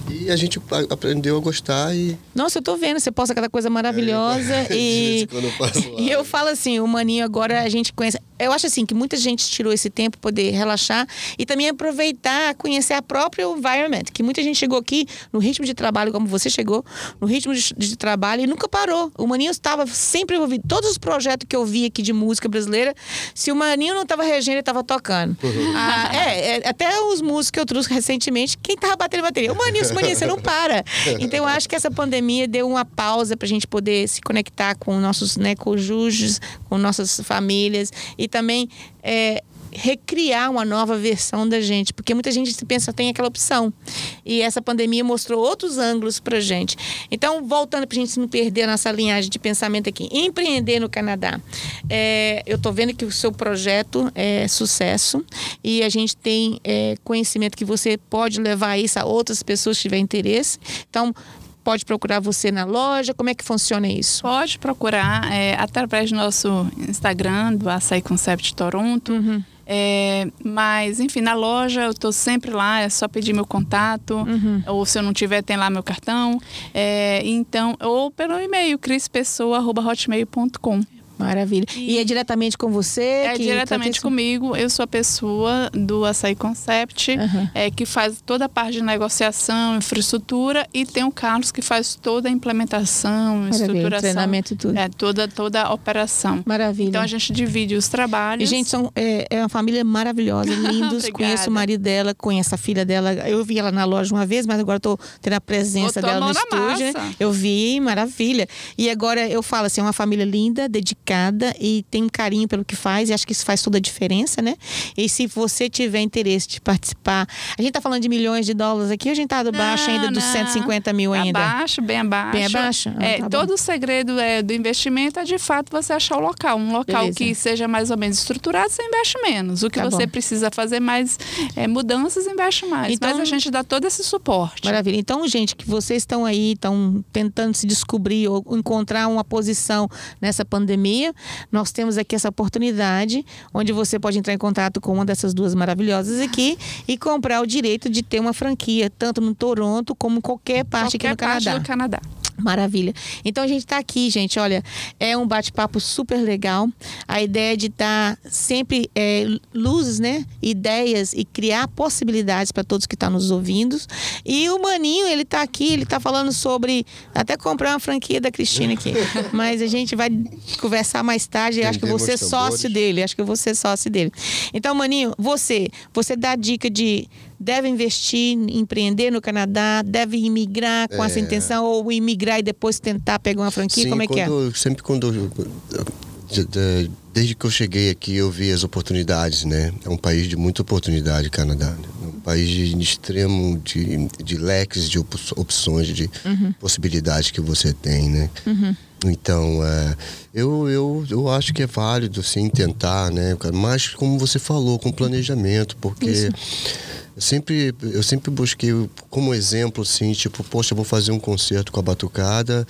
e a gente aprendeu a gostar e. Nossa, eu tô vendo, você posta cada coisa maravilhosa é, *laughs* e. Eu e eu falo assim, o maninho agora a gente conhece. Eu acho assim que muita gente tirou esse tempo para poder relaxar e também aproveitar, conhecer a própria environment. Que muita gente chegou aqui no ritmo de trabalho, como você chegou, no ritmo de, de trabalho e nunca parou. O Maninho estava sempre envolvido. Todos os projetos que eu vi aqui de música brasileira, se o Maninho não estava regendo, ele estava tocando. Uhum. Ah, é, é, até os músicos que eu trouxe recentemente, quem estava batendo bateria? O Maninho, Maninho, você não para. Então eu acho que essa pandemia deu uma pausa para a gente poder se conectar com nossos né, cônjuges, com nossas famílias e também é, recriar uma nova versão da gente, porque muita gente pensa tem aquela opção. E essa pandemia mostrou outros ângulos para gente. Então, voltando para a gente não perder a nossa linhagem de pensamento aqui, empreender no Canadá. É, eu estou vendo que o seu projeto é sucesso e a gente tem é, conhecimento que você pode levar isso a outras pessoas que tiverem interesse. Então, pode procurar você na loja? Como é que funciona isso? Pode procurar é, através do nosso Instagram, do Açaí Concept Toronto. Uhum. É, mas, enfim, na loja eu estou sempre lá, é só pedir meu contato, uhum. ou se eu não tiver, tem lá meu cartão. É, então, ou pelo e-mail, crispessoa.hotmail.com. Maravilha. E, e é diretamente com você? É diretamente comigo. Eu sou a pessoa do Açaí Concept, uhum. é, que faz toda a parte de negociação, infraestrutura, e tem o Carlos que faz toda a implementação, Maravilha. estruturação. Treinamento e tudo. É, toda, toda a operação. Maravilha. Então a gente divide os trabalhos. E, gente, são, é, é uma família maravilhosa, *laughs* lindos. conheço o marido dela, conheço a filha dela. Eu vi ela na loja uma vez, mas agora estou tendo a presença dela no estúdio. Massa. Eu vi, maravilha. E agora eu falo assim, é uma família linda, dedicada e tem um carinho pelo que faz, e acho que isso faz toda a diferença, né? E se você tiver interesse de participar, a gente está falando de milhões de dólares aqui, a gente está abaixo ainda dos 150 mil ainda. Abaixo, bem abaixo. Bem abaixo? Ah, é, tá todo o segredo é, do investimento é de fato você achar o local. Um local Beleza. que seja mais ou menos estruturado, você investe menos. O que tá você bom. precisa fazer mais é, mudanças, investe mais. Então, Mas a gente dá todo esse suporte. Maravilha. Então, gente, que vocês estão aí, estão tentando se descobrir ou encontrar uma posição nessa pandemia, nós temos aqui essa oportunidade onde você pode entrar em contato com uma dessas duas maravilhosas aqui e comprar o direito de ter uma franquia, tanto no Toronto como em qualquer parte qualquer aqui no parte Canadá. do Canadá. Maravilha. Então a gente está aqui, gente. Olha, é um bate-papo super legal. A ideia é de dar tá sempre é, luzes, né? Ideias e criar possibilidades para todos que estão tá nos ouvindo. E o Maninho, ele está aqui, ele está falando sobre até comprar uma franquia da Cristina aqui. *laughs* Mas a gente vai conversar mais tarde. Acho que eu vou ser sócio dele. Acho que eu vou ser sócio dele. Então, Maninho, você, você dá dica de deve investir, empreender no Canadá, deve imigrar com é. essa intenção ou imigrar e depois tentar pegar uma franquia? Sim, Como é que é? Sempre quando desde que eu cheguei aqui eu vi as oportunidades, né? É um país de muita oportunidade, Canadá. Né? É um país de extremo de, de leques de opções, de uhum. possibilidades que você tem, né? Uhum. Então, é, eu, eu, eu acho que é válido, sim, tentar, né? Mas, como você falou, com planejamento, porque Isso. Eu sempre, eu sempre busquei como exemplo, assim, tipo, poxa, eu vou fazer um concerto com a batucada.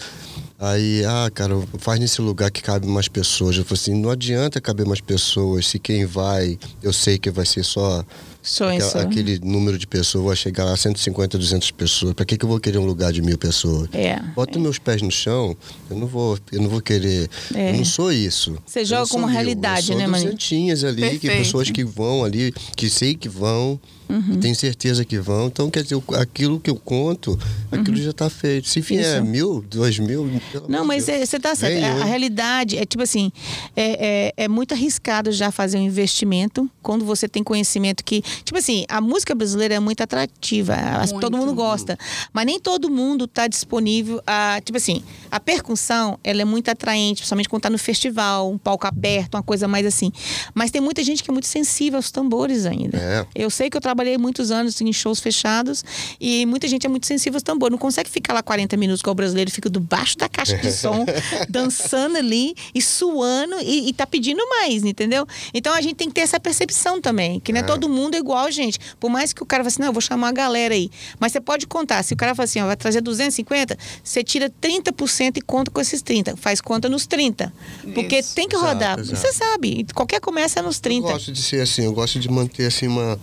Aí, ah, cara, faz nesse lugar que cabe mais pessoas. Eu falei assim, não adianta caber mais pessoas se quem vai, eu sei que vai ser só só aquela, aquele número de pessoas, vai chegar lá 150, 200 pessoas. Para que, que eu vou querer um lugar de mil pessoas? É. Bota é. meus pés no chão, eu não vou, eu não vou querer. É. Eu não sou isso. Você joga como realidade, eu né, mano? ali, que pessoas que vão ali, que sei que vão. Uhum. Tenho certeza que vão. Então, quer dizer, aquilo que eu conto, aquilo uhum. já está feito. Se vier Isso. mil, dois mil. Não, mas você está certo. A, a, realidade é tipo assim: é, é, é, muito arriscado já fazer um investimento quando você tem conhecimento que. Tipo assim, a música brasileira é muito atrativa. Muito. Todo mundo gosta. Mas nem todo mundo está disponível a. Tipo assim, a percussão, ela é muito atraente, principalmente quando está no festival, um palco aberto, uma coisa mais assim. Mas tem muita gente que é muito sensível aos tambores ainda. É. Eu sei que eu trabalhei muitos anos em shows fechados e muita gente é muito sensível ao tambor. Não consegue ficar lá 40 minutos com o brasileiro, fica debaixo da caixa de *laughs* som, dançando ali e suando e, e tá pedindo mais, entendeu? Então a gente tem que ter essa percepção também, que não é, é. todo mundo igual, gente. Por mais que o cara fale assim, não, eu vou chamar a galera aí. Mas você pode contar, se o cara fala assim, ó, vai trazer 250, você tira 30% e conta com esses 30. Faz conta nos 30. Porque Isso. tem que rodar. Exato, exato. Você sabe, qualquer comércio é nos 30. Eu gosto de ser assim, eu gosto de manter assim uma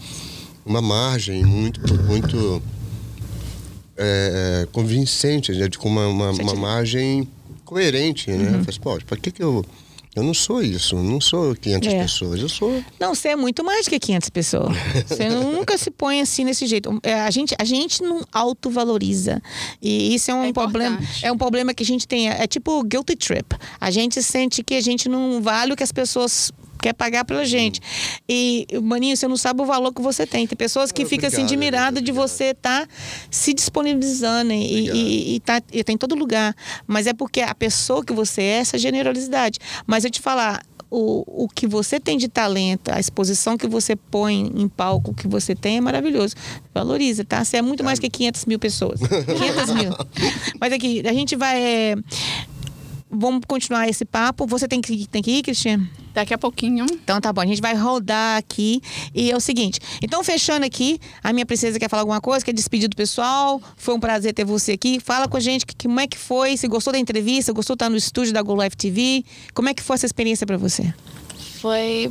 uma margem muito, muito é, convincente, né? com uma, uma, uma, margem coerente, né? Uhum. Eu falei, pô, para que que eu... Eu não sou isso, não sou 500 é. pessoas, eu sou... Não, você é muito mais que 500 pessoas. *laughs* Você nunca se põe assim nesse jeito. É, a gente, a gente não autovaloriza. E isso é um é problema. É um problema que a gente tem. É tipo guilty trip. A gente sente que a gente não vale o que as pessoas quer pagar pela gente. E, maninho, você não sabe o valor que você tem. Tem pessoas que ficam assim admiradas de você estar tá se disponibilizando e, e, e, tá, e tá em todo lugar. Mas é porque a pessoa que você é, essa generosidade. Mas eu te falar, o, o que você tem de talento, a exposição que você põe em palco que você tem é maravilhoso. Valoriza, tá? Você é muito mais que 500 mil pessoas. 500 mil. *laughs* Mas aqui, a gente vai. É, vamos continuar esse papo. Você tem que, tem que ir, Cristiane? Daqui a pouquinho. Então tá bom, a gente vai rodar aqui. E é o seguinte: então, fechando aqui, a minha princesa quer falar alguma coisa, quer despedir do pessoal. Foi um prazer ter você aqui. Fala com a gente que, como é que foi, se gostou da entrevista, gostou de estar no estúdio da Go Live TV. Como é que foi essa experiência para você? Foi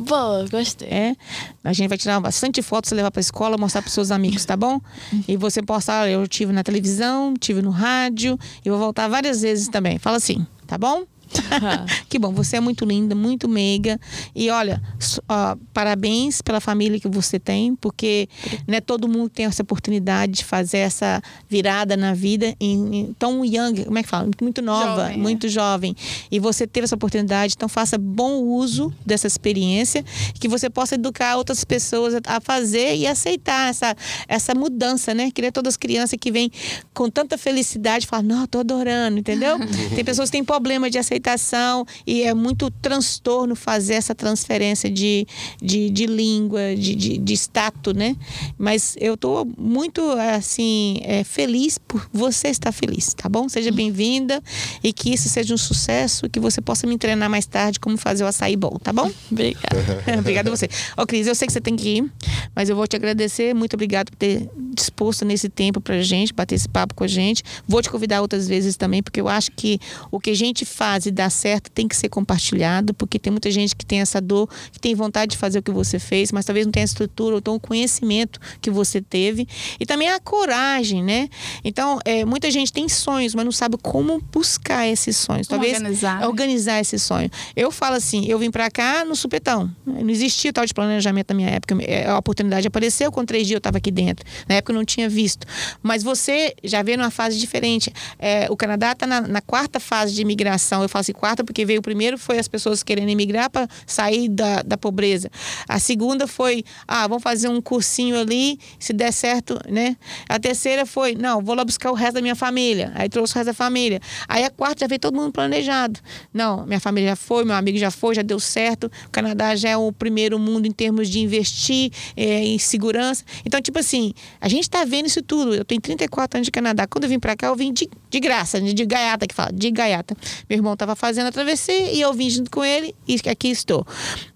Boa, gostei. É. A gente vai tirar bastante fotos, você levar para a escola, mostrar para seus amigos, tá bom? E você postar, eu tive na televisão, tive no rádio e vou voltar várias vezes também. Fala assim, tá bom? *laughs* que bom, você é muito linda, muito meiga. E olha, ó, parabéns pela família que você tem, porque né, todo mundo tem essa oportunidade de fazer essa virada na vida em, em tão young, como é que fala? Muito nova, jovem, muito é. jovem. E você teve essa oportunidade, então faça bom uso dessa experiência, que você possa educar outras pessoas a fazer e aceitar essa, essa mudança, né? Queria todas as crianças que vêm com tanta felicidade falar, não, tô adorando, entendeu? *laughs* tem pessoas que têm problema de aceitação e é muito transtorno fazer essa transferência de, de, de língua, de, de, de status, né? Mas eu tô muito, assim, é, feliz por você estar feliz, tá bom? Seja bem-vinda e que isso seja um sucesso, que você possa me treinar mais tarde como fazer o açaí bom, tá bom? *laughs* Obrigada. *laughs* Obrigada a você. Ó, Cris, eu sei que você tem que ir, mas eu vou te agradecer. Muito obrigado por ter disposto nesse tempo pra gente, bater esse papo com a gente. Vou te convidar outras vezes também, porque eu acho que o que a gente faz e dá certo tem que ser compartilhado, porque tem muita gente que tem essa dor, que tem vontade de fazer o que você fez, mas talvez não tenha a estrutura ou então o conhecimento que você teve. E também a coragem, né? Então, é, muita gente tem sonhos, mas não sabe como buscar esses sonhos. Como talvez organizar, né? organizar esse sonho. Eu falo assim, eu vim para cá no supetão. Não existia tal de planejamento na minha época. É, a oportunidade apareceu, com três dias eu estava aqui dentro. Na época eu não tinha visto. Mas você já vê numa fase diferente. É, o Canadá está na, na, quarta fase de imigração. Eu falo assim quarta porque veio primeiro foi as pessoas querendo emigrar para sair da, da pobreza. A segunda foi, ah, vamos fazer um cursinho ali, se der certo, né? A terceira foi, não, vou lá buscar o resto da minha família. Aí trouxe o resto da família. Aí a quarta já veio todo mundo planejado. Não, minha família já foi, meu amigo já foi, já deu certo. O Canadá já é o primeiro mundo em termos de investir é, em segurança. Então, tipo assim, a gente está vendo isso tudo. Eu tenho 34 anos de Canadá. Quando eu vim para cá, eu vim de, de graça, de, de gaiata que fala, de gaiata. Meu irmão estava fazendo a travessia e eu vim junto com ele e aqui estou.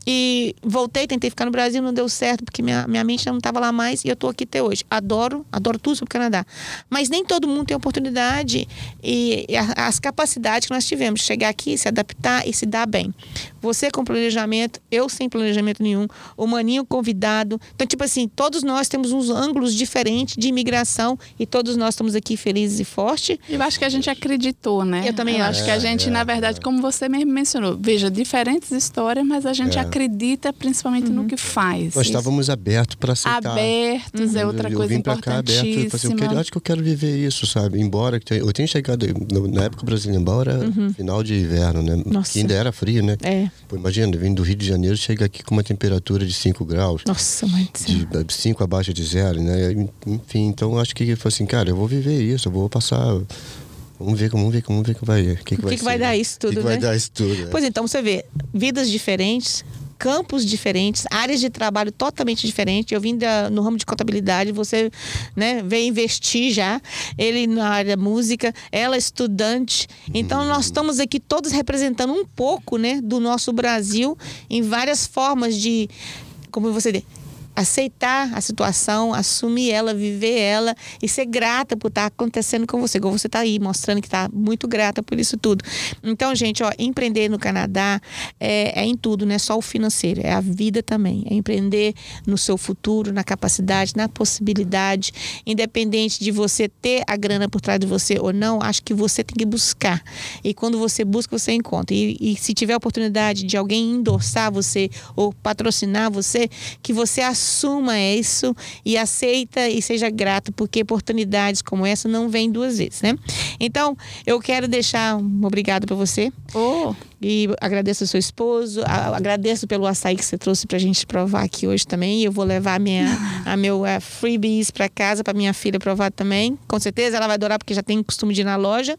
E voltei, tentei ficar no Brasil, não deu certo, porque minha, minha mente não estava lá mais e eu estou aqui até hoje. Adoro, adoro tudo sobre o Canadá. Mas nem todo mundo tem oportunidade e, e as capacidades que nós tivemos de chegar aqui, se adaptar e se dar bem. Você com planejamento, eu sem planejamento nenhum, o Maninho convidado. Então, tipo assim, todos nós temos uns ângulos diferentes de imigração e todos nós estamos aqui felizes e fortes. Eu acho que a gente acreditou, né? Eu também eu acho. acho que a gente, é, na verdade, é. como você mesmo mencionou, veja, diferentes histórias, mas a gente é. Acredita principalmente uhum. no que faz. Nós estávamos abertos para aceitar. Abertos uhum. é outra eu, coisa eu vim importantíssima. Cá aberto, assim, eu, quero, acho que eu quero viver isso, sabe? Embora eu tenha chegado na época brasileira, embora uhum. final de inverno, né? Nossa. Que ainda era frio, né? É. Pô, imagina, vindo do Rio de Janeiro, chega aqui com uma temperatura de 5 graus. Nossa, mãe de 5 abaixo de zero, né? Enfim, então acho que foi assim, cara, eu vou viver isso, eu vou passar Vamos ver, vamos ver, vamos ver que vai, que, que, vai, que vai dar isso tudo, que, que né? vai dar isso tudo. É. Pois então, você vê, vidas diferentes, campos diferentes, áreas de trabalho totalmente diferentes. Eu vim da, no ramo de contabilidade, você né, veio investir já, ele na área música, ela estudante. Então hum. nós estamos aqui todos representando um pouco né, do nosso Brasil em várias formas de, como você diz, aceitar a situação, assumir ela, viver ela e ser grata por estar acontecendo com você. Igual você está aí mostrando que está muito grata por isso tudo. Então, gente, ó, empreender no Canadá é, é, em tudo, não é só o financeiro, é a vida também. É empreender no seu futuro, na capacidade, na possibilidade, independente de você ter a grana por trás de você ou não, acho que você tem que buscar. E quando você busca, você encontra. E, e se tiver a oportunidade de alguém endossar você ou patrocinar você, que você assuma assuma isso e aceita e seja grato, porque oportunidades como essa não vêm duas vezes, né? Então, eu quero deixar um obrigado para você. Oh. E agradeço ao seu esposo, agradeço pelo açaí que você trouxe para a gente provar aqui hoje também. Eu vou levar a minha, *laughs* a meu uh, freebies para casa para minha filha provar também. Com certeza ela vai adorar porque já tem costume de ir na loja.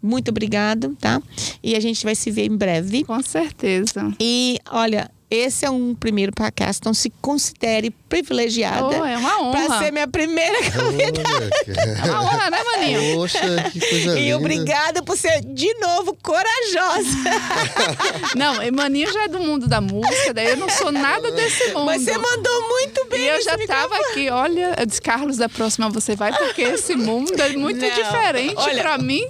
Muito obrigado, tá? E a gente vai se ver em breve. Com certeza. E olha, esse é um primeiro podcast, então se considere privilegiada. Oh, é uma honra. Para ser minha primeira convidada. é uma honra, né, Maninho? Poxa, que coisa E linda. obrigada por ser, de novo, corajosa. *laughs* não, e Maninho já é do mundo da música, daí eu não sou nada desse mundo. Mas você mandou muito bem. E eu já estava aqui, olha, eu disse, Carlos, da próxima você vai, porque esse mundo é muito não. diferente para mim.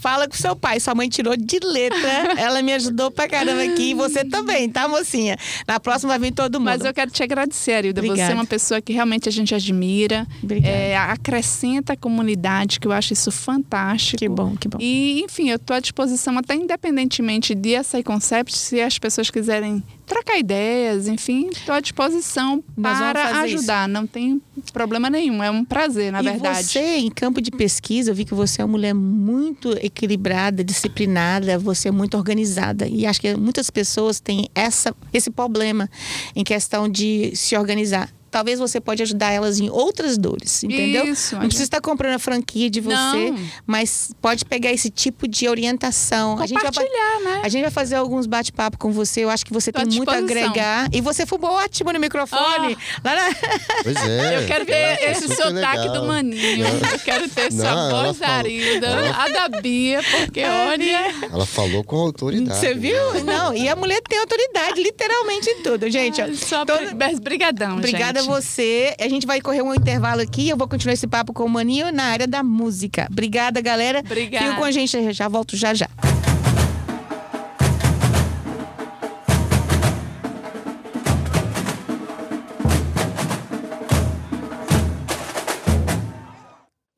Fala com seu pai. Sua mãe tirou de letra. Ela me ajudou pra caramba aqui. E você também, tá, mocinha? Na próxima vai vir todo mundo. Mas eu quero te agradecer, Arilda. Você é uma pessoa que realmente a gente admira. É, acrescenta a comunidade, que eu acho isso fantástico. Que bom, que bom. E, enfim, eu tô à disposição, até independentemente de Açaí Concept, se as pessoas quiserem trocar ideias, enfim, estou à disposição Nós para ajudar. Isso. Não tem problema nenhum, é um prazer, na e verdade. Você, em campo de pesquisa, eu vi que você é uma mulher muito equilibrada, disciplinada, você é muito organizada. E acho que muitas pessoas têm essa, esse problema em questão de se organizar talvez você pode ajudar elas em outras dores, entendeu? Isso, não precisa estar comprando a franquia de você, não. mas pode pegar esse tipo de orientação. A gente vai, né? A gente vai fazer alguns bate-papo com você. Eu acho que você Tô tem muito a agregar. E você foi ótimo no microfone. Oh. Lá na... Pois é. Eu quero ver esse sotaque legal. do maninho. Não. Eu quero ter não, sua voz ela... a da Bia, porque olha. Ela falou com autoridade. Você viu? Né? Não, e a mulher tem autoridade, literalmente em tudo, gente. Ai, só todo... Brigadão, Obrigada gente. você. A gente vai correr um intervalo aqui. Eu vou continuar esse papo com o Maninho na área da música. Obrigada, galera. Obrigada. Fica com a gente, já volto já já.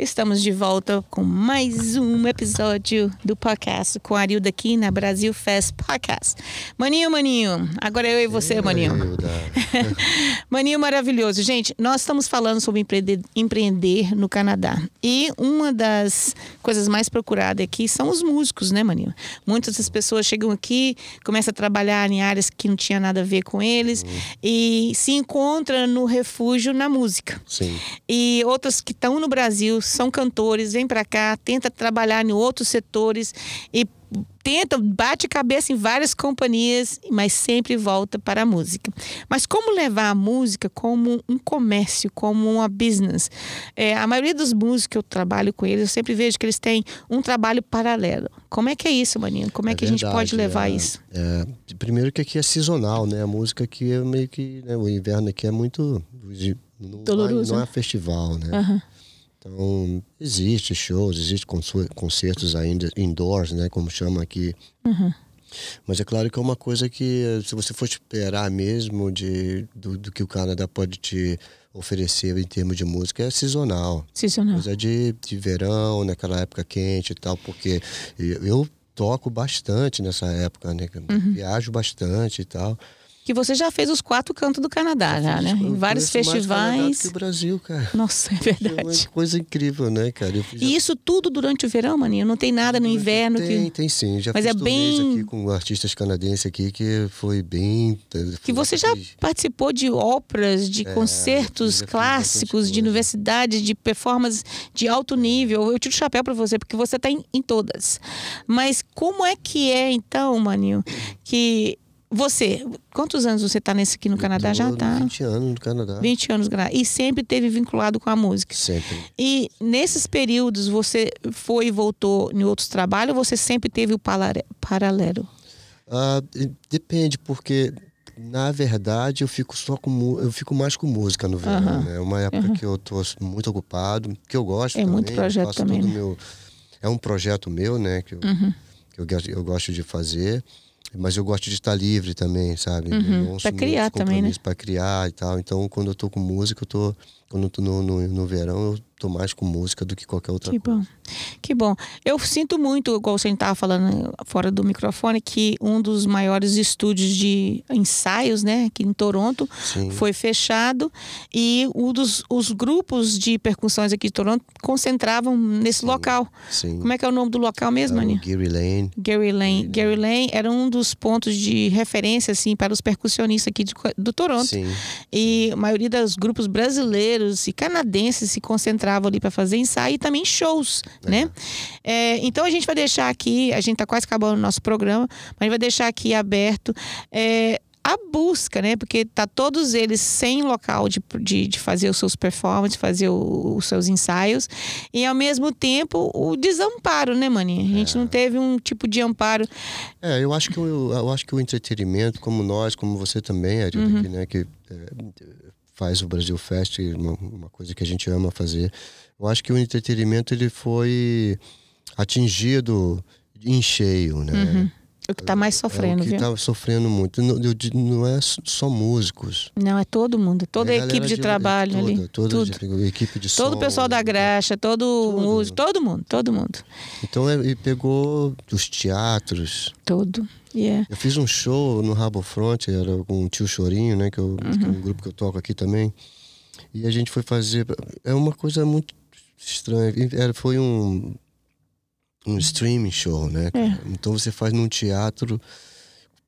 Estamos de volta com mais um episódio do podcast com a Arilda aqui na Brasil Fest Podcast. Maninho, maninho, agora eu e você, maninho. *laughs* maninho maravilhoso. Gente, nós estamos falando sobre empreender, empreender no Canadá. E uma das coisas mais procuradas aqui são os músicos, né, maninho? Muitas das pessoas chegam aqui, começam a trabalhar em áreas que não tinha nada a ver com eles uhum. e se encontram no refúgio na música. Sim. E outras que estão no Brasil são cantores, vem para cá, tenta trabalhar em outros setores e tenta, bate cabeça em várias companhias, mas sempre volta para a música. Mas como levar a música como um comércio, como uma business? É, a maioria dos músicos que eu trabalho com eles, eu sempre vejo que eles têm um trabalho paralelo. Como é que é isso, Maninho? Como é, é que verdade, a gente pode levar é, isso? É, primeiro que aqui é sazonal, né? A música aqui é meio que... Né? O inverno aqui é muito... Não, Doloroso. Não é, não é festival, né? Uhum. Então, existe shows, existe concertos ainda indoors, né, como chama aqui. Uhum. Mas é claro que é uma coisa que, se você for esperar mesmo de, do, do, que o Canadá pode te oferecer em termos de música, é sazonal. Sazonal. Coisa de, de verão, naquela época quente e tal, porque eu toco bastante nessa época, né? Uhum. Viajo bastante e tal que você já fez os quatro cantos do Canadá, já, né? Em vários festivais. Mais que o Brasil, cara. Nossa, é verdade. É uma coisa incrível, né, cara? E isso tudo durante o verão, maninho? Não tem nada no inverno tem, que. Tem sim. Já Mas fiz é bem. aqui com artistas canadenses aqui que foi bem. Que você já participou de óperas, de é, concertos clássicos, de universidades, de performances de alto nível. Eu tiro o chapéu para você, porque você está em, em todas. Mas como é que é, então, maninho, que você, quantos anos você está nesse aqui no Canadá? Já está? 20 anos no Canadá. 20 anos E sempre teve vinculado com a música? Sempre. E nesses períodos você foi e voltou em outros trabalhos ou você sempre teve o paralelo? Ah, depende, porque na verdade eu fico só com eu fico mais com música no verão, né? É uma época que eu estou muito ocupado, que eu gosto é também. muito projeto também. Né? Meu, é um projeto meu, né? Que eu, uhum. que eu, eu gosto de fazer. Mas eu gosto de estar livre também, sabe? Uhum. Para criar também, né? Para criar e tal. Então, quando eu tô com música, eu tô. Quando tô no, no, no verão, eu tô mais com música do que qualquer outra que coisa. Bom. Que bom. Eu sinto muito, igual você estava falando fora do microfone, que um dos maiores estúdios de ensaios, né, aqui em Toronto, Sim. foi fechado e um dos os grupos de percussões aqui de Toronto concentravam nesse Sim. local. Sim. Como é que é o nome do local mesmo, Aninha? Gary Lane. Gary Lane. Gary Lane era um dos pontos de referência assim para os percussionistas aqui de, do Toronto. Sim. E a maioria dos grupos brasileiros e canadenses se concentravam ali para fazer ensaio e também shows, é. né? É, então a gente vai deixar aqui, a gente está quase acabando o nosso programa, mas a gente vai deixar aqui aberto. É, a busca, né? Porque tá todos eles sem local de, de, de fazer os seus performances, fazer o, os seus ensaios, e ao mesmo tempo o desamparo, né, Maninha? A gente é. não teve um tipo de amparo. É, eu acho que eu, eu acho que o entretenimento, como nós, como você também, Ari, uhum. né, que é, faz o Brasil Fest, uma, uma, coisa que a gente ama fazer. Eu acho que o entretenimento ele foi atingido em cheio, né? Uhum. O que está mais sofrendo, é o que viu? está sofrendo muito. Não, eu não é só músicos. Não, é todo mundo. Toda É a a equipe de galera trabalho toda, ali. Toda tudo. a equipe de Todo o pessoal da né? graxa, todo Tudo. músico, todo mundo, todo mundo. Então, é, e pegou os teatros. Todo. Yeah. Eu fiz um show no Rabo Front, era com o Tio Chorinho, né? Que, eu, que é Uhum. um grupo que eu toco aqui também. E a gente foi fazer... É uma coisa muito estranha. Era, foi um, um streaming show, né? É. Então você faz num teatro,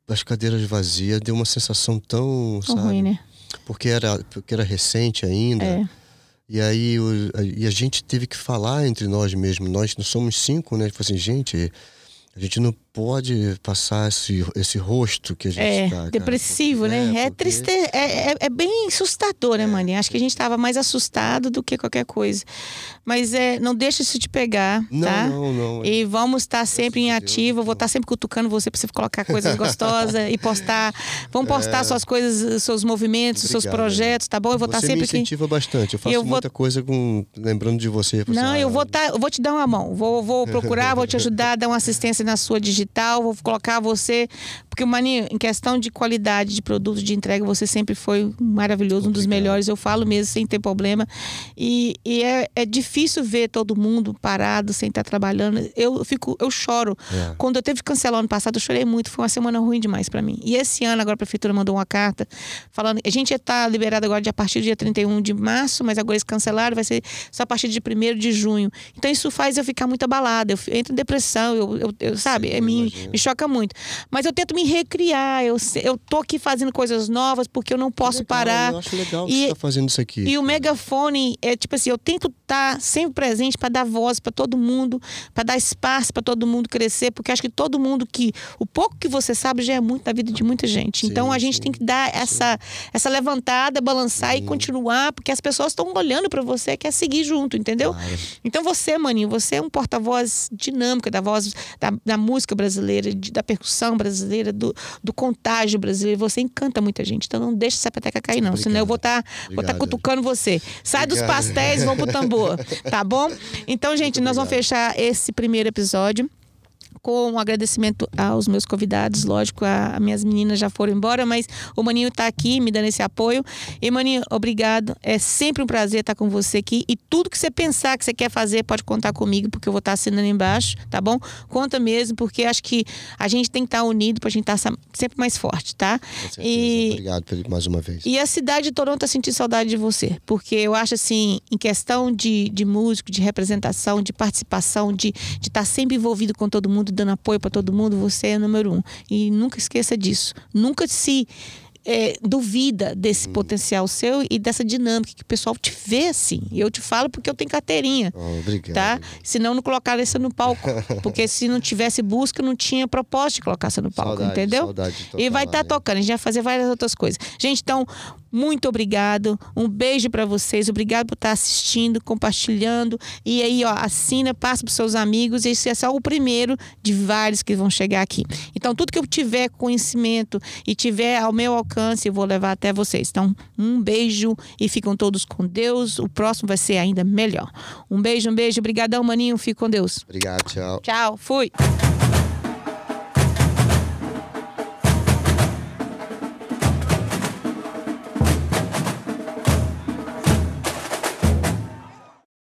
as cadeiras vazias, deu uma sensação tão, sabe? ruim, né? Porque era, porque era recente ainda. É. E aí o- a, e a gente teve que falar entre nós mesmos. Nós não somos cinco, né? Tipo assim, gente, a gente não pode passar esse, esse rosto que a gente É, tá. cara, depressivo, porque- né? É, porque- triste, é, é, é bem assustador, né, Mani? Acho que a gente estava mais assustado do que qualquer coisa. Mas é, não deixa isso te pegar, Não, tá? não, não. E vamos estar sempre em ativo. Eu vou então. estar sempre cutucando você para você colocar coisas *laughs* gostosas e postar. Vamos postar suas coisas, seus movimentos, seus É. Obrigado, projetos, tá bom? Eu vou estar você sempre me aqui. incentiva bastante. Eu faço eu vou- muita coisa com lembrando de você. Não, eu vou, tá, eu vou te dar uma mão. Vou, vou *laughs* procurar, vou te ajudar, dar uma assistência na sua digital, vou colocar você. Porque, Maninho, em questão de qualidade de produto, de entrega, você sempre foi maravilhoso, um dos Obrigado. melhores. Eu falo mesmo sem ter problema. E, e é, é difícil ver todo mundo parado, sem estar trabalhando. Eu fico, eu choro. É. Quando eu teve que cancelar ano passado, eu chorei muito. Foi uma semana ruim demais para mim. E esse ano, agora a prefeitura mandou uma carta falando. A gente está liberado agora de a partir do dia 31 de março, mas agora eles cancelaram, vai ser só a partir de 1 de junho. Então isso faz eu ficar muito abalada. Eu entro em depressão, eu, eu, eu- sabe? Sim, é, me, me choca muito. Mas eu tento me recriar. Eu, eu tô aqui fazendo coisas novas porque eu não posso legal, parar. Eu acho legal que E- você tá fazendo isso aqui. E o megafone é tipo assim, eu tento estar sempre presente para dar voz para todo mundo, para dar espaço para todo mundo crescer, porque acho que todo mundo que o pouco que você sabe já é muito na vida de muita gente. Sim, então a gente sim, tem que dar essa essa levantada, balançar e continuar, porque as pessoas estão olhando para você, quer seguir junto, entendeu? Claro. Então você, maninho, você é um porta-voz dinâmico da voz da, da música brasileira, de- da percussão brasileira, do, do contágio brasileiro. Você encanta muita gente. Então não deixe essa peteca cair, não. Senão eu vou estar vou tá Obrigado. cutucando você. Sai dos Obrigado. pastéis, vão pro tambor. Tá bom? Então, gente, nós vamos fechar esse primeiro episódio com um agradecimento aos meus convidados. Lógico, a, a minhas meninas já foram embora, mas o Maninho tá aqui me dando esse apoio. E, Maninho, obrigado. É sempre um prazer estar com você aqui. E tudo que você pensar que você quer fazer, pode contar comigo, porque eu vou estar assinando embaixo, tá bom? Conta mesmo, porque acho que a gente tem que estar unido pra gente estar sempre mais forte, tá? Com. E, Obrigado por- mais uma vez. e a cidade de Toronto tá sentindo saudade de você. Porque eu acho assim, em questão de, de músico, de representação, de participação, de estar sempre envolvido com todo mundo, dando apoio para todo mundo, você é número um. E nunca esqueça disso. Nunca se é, duvida desse potencial seu e dessa dinâmica que o pessoal te vê assim. E eu te falo porque eu tenho carteirinha. Oh, obrigado. Tá? Senão não colocaram essa no palco. *laughs* Porque se não tivesse busca, não tinha propósito de colocar essa no palco, Saudade, entendeu? saudade e vai estar né? tocando, a gente vai fazer várias outras coisas. Gente, então, muito obrigado. Um beijo pra vocês. Obrigado por estar assistindo, compartilhando. E aí, ó, assina, passa pros seus amigos. Esse é só o primeiro de vários que vão chegar aqui. Então, tudo que eu tiver conhecimento e tiver ao meu alcance, eu vou levar até vocês. Então, um beijo e ficam todos com Deus. O próximo vai ser ainda melhor. Um beijo, um beijo. Obrigadão, maninho. Fique com Deus. Obrigado, tchau. Tchau. Fui.